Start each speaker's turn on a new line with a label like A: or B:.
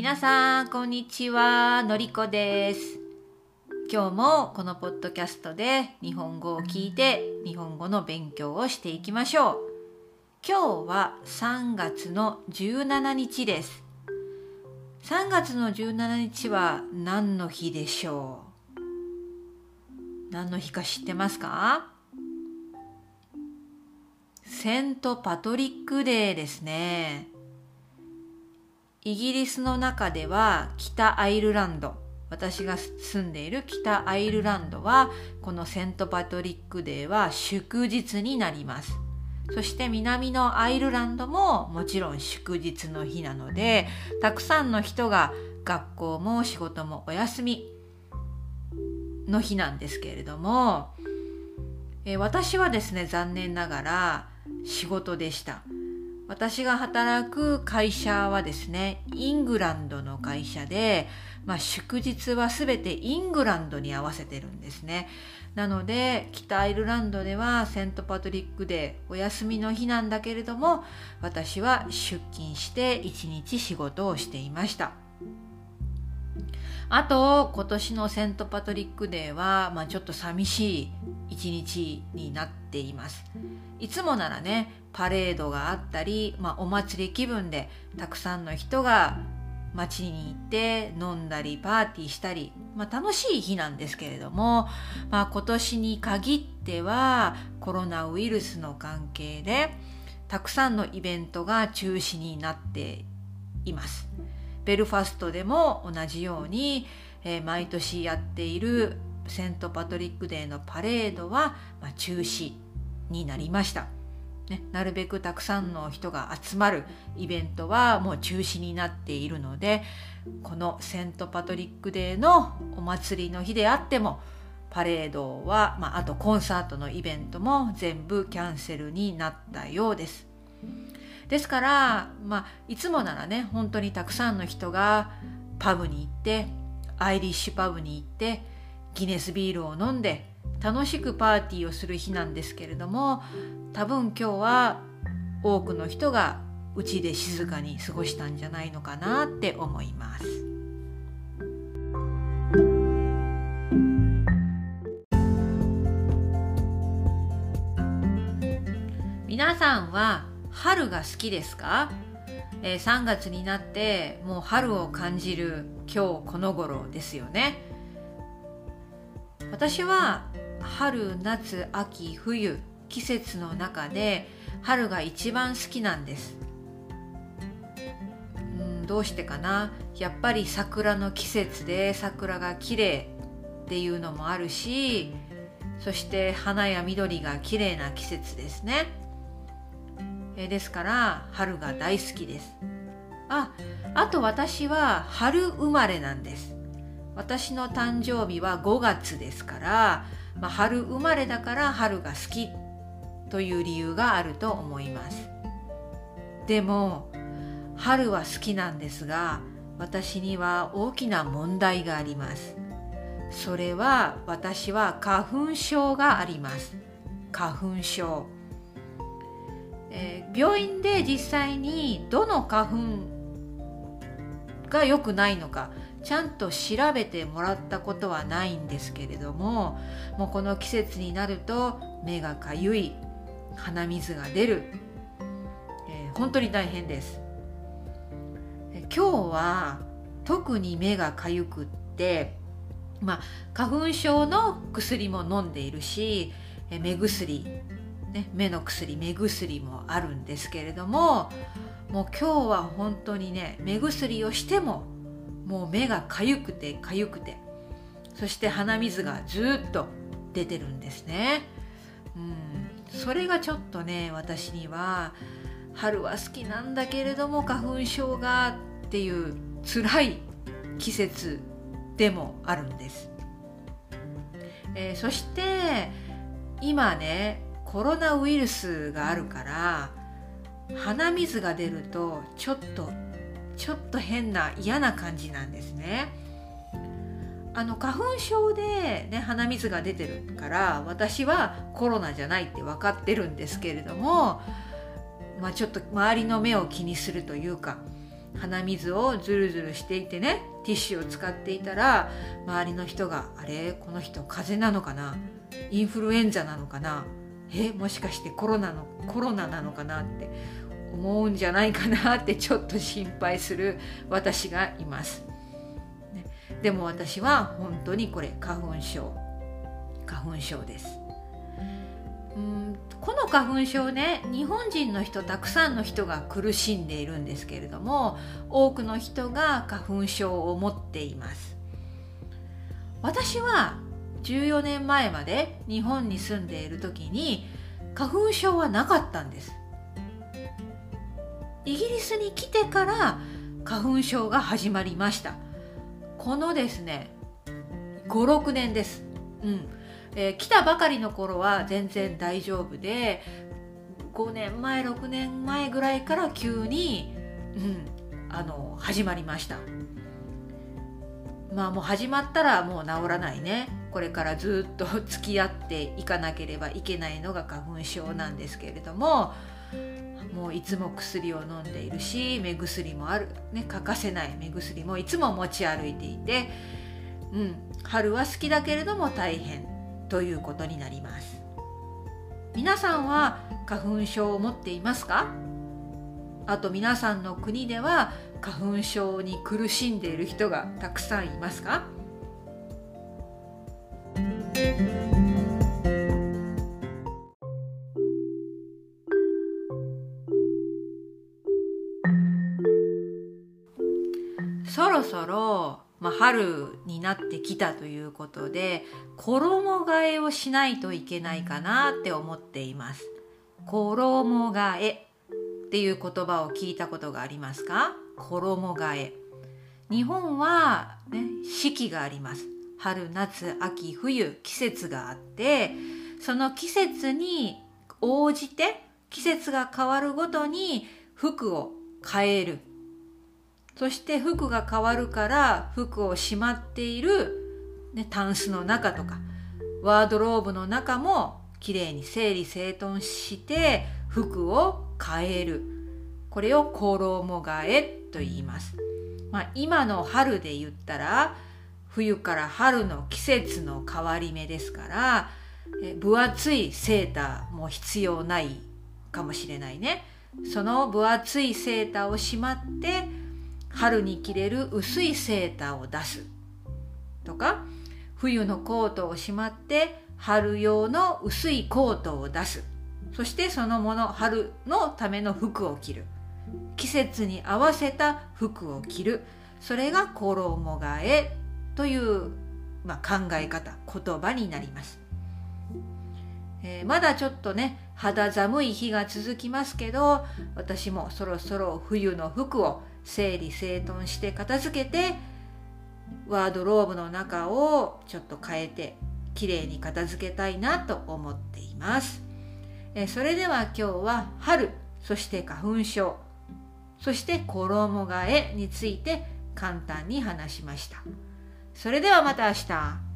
A: 皆さんこんにちは。のりこです。今日もこのポッドキャストで日本語を聞いて日本語の勉強をしていきましょう。今日は3月の17日です。3月の17日は何の日でしょう？何の日か知ってますか？セントパトリックデーですね。イギリスの中では北アイルランド、私が住んでいる北アイルランドはこのセントパトリックデーは祝日になります。そして南のアイルランドももちろん祝日の日なのでたくさんの人が学校も仕事もお休みの日なんですけれども、え私はですね残念ながら仕事でした私が働く会社はですねイングランドの会社で、まあ、祝日は全てイングランドに合わせてるんですね。なので北アイルランドではセントパトリックデーお休みの日なんだけれども私は出勤して一日仕事をしていました。あと今年のセントパトリックデーは、まあ、ちょっと寂しい一日になっていますいつもならねパレードがあったり、まあ、お祭り気分でたくさんの人が街に行って飲んだりパーティーしたり、まあ、楽しい日なんですけれども、まあ、今年に限ってはコロナウイルスの関係でたくさんのイベントが中止になっています。ベルファストでも同じように、えー、毎年やっているセントパトリックデーのパレードは、まあ、中止になりました、ね、なるべくたくさんの人が集まるイベントはもう中止になっているのでこのセントパトリックデーのお祭りの日であってもパレードは、まあ、あとコンサートのイベントも全部キャンセルになったようです。ですから、まあ、いつもならね本当にたくさんの人がパブに行ってアイリッシュパブに行ってギネスビールを飲んで楽しくパーティーをする日なんですけれども多分今日は多くの人がうちで静かに過ごしたんじゃないのかなって思います。皆さんは春が好きですか、えー、3月になってもう春を感じる今日この頃ですよね私は春夏秋冬季節の中で春が一番好きなんです。うんどうしてかな？やっぱり桜の季節で桜が綺麗っていうのもあるしそして花や緑が綺麗な季節ですね。えですから春が大好きです。ああと私は春生まれなんです。私の誕生日は5月ですから、まあ、春生まれだから春が好きという理由があると思います。でも春は好きなんですが私には大きな問題があります。それは私は花粉症があります。花粉症。えー、病院で実際にどの花粉が良くないのかちゃんと調べてもらったことはないんですけれどももうこの季節になると目がかゆい鼻水が出る、えー、本当に大変です、今日は特に目がかゆくってまあ花粉症の薬も飲んでいるし、目薬ね、目の薬目薬もあるんですけれどももう今日は本当にね目薬をしてももう目がかゆくてかゆくてそして鼻水がずっと出てるんですね。うん、それがちょっとね私には春は好きなんだけれども花粉症がっていう辛い季節でもあるんです。えー、そして今ねコロナウイルスがあるから鼻水が出るとちょっとちょっと変な嫌な感じなんですね。あの花粉症で、ね、鼻水が出てるから私はコロナじゃないって分かってるんですけれども、まあ、ちょっと周りの目を気にするというか鼻水をズルズルしていてねティッシュを使っていたら周りの人が「あれこの人風邪なのかなインフルエンザなのかなえもしかしてコロナのコロナなのかな?」って思うんじゃないかなってちょっと心配する私がいます。でも私は本当にこれ花粉症花粉症です。うんこの花粉症ね日本人の人たくさんの人が苦しんでいるんですけれども多くの人が花粉症を持っています私は14年前まで日本に住んでいる時に花粉症はなかったんですイギリスに来てから花粉症が始まりました。このですね56年です。うん。えー、来たばかりの頃は全然大丈夫で5年前6年前ぐらいから急に、うん、あの始まりました。まあもう始まったらもう治らないね。これからずっと付き合っていかなければいけないのが花粉症なんですけれどももういつも薬を飲んでいるし目薬もある、ね、欠かせない。目薬もいつも持ち歩いていて、うん、春は好きだけれども大変ということになります。皆さんは花粉症を持っていますか？あと皆さんの国では花粉症に苦しんでいる人がたくさんいますか？そろそろまあ、春になってきたということで衣替えをしないといけないかなって思っています。衣替えっていう言葉を聞いたことがありますか？衣替え。日本は、ね、四季があります。春夏秋冬季節があってその季節に応じて季節が変わるごとに服を変える。そして服が変わるから服をしまっている、ね、タンスの中とかワードローブの中もきれいに整理整頓して服を変える。これを衣替えと言います、まあ、今の春で言ったら冬から春の季節の変わり目ですから分厚いセーターも必要ないかもしれないね。その分厚いセーターをしまって春に着れる薄いセーターを出す。とか冬のコートをしまって春用の薄いコートを出す。そしてそのもの春のための服を着る。季節に合わせた服を着る。それが衣替えという、まあ、考え方言葉になります、えー、まだちょっとね肌寒い日が続きますけど私もそろそろ冬の服を整理整頓して片付けてワードローブの中をちょっと変えてきれいに片付けたいなと思っています。えそれでは今日は春そして花粉症そして衣替えについて簡単に話しました。それではまた明日。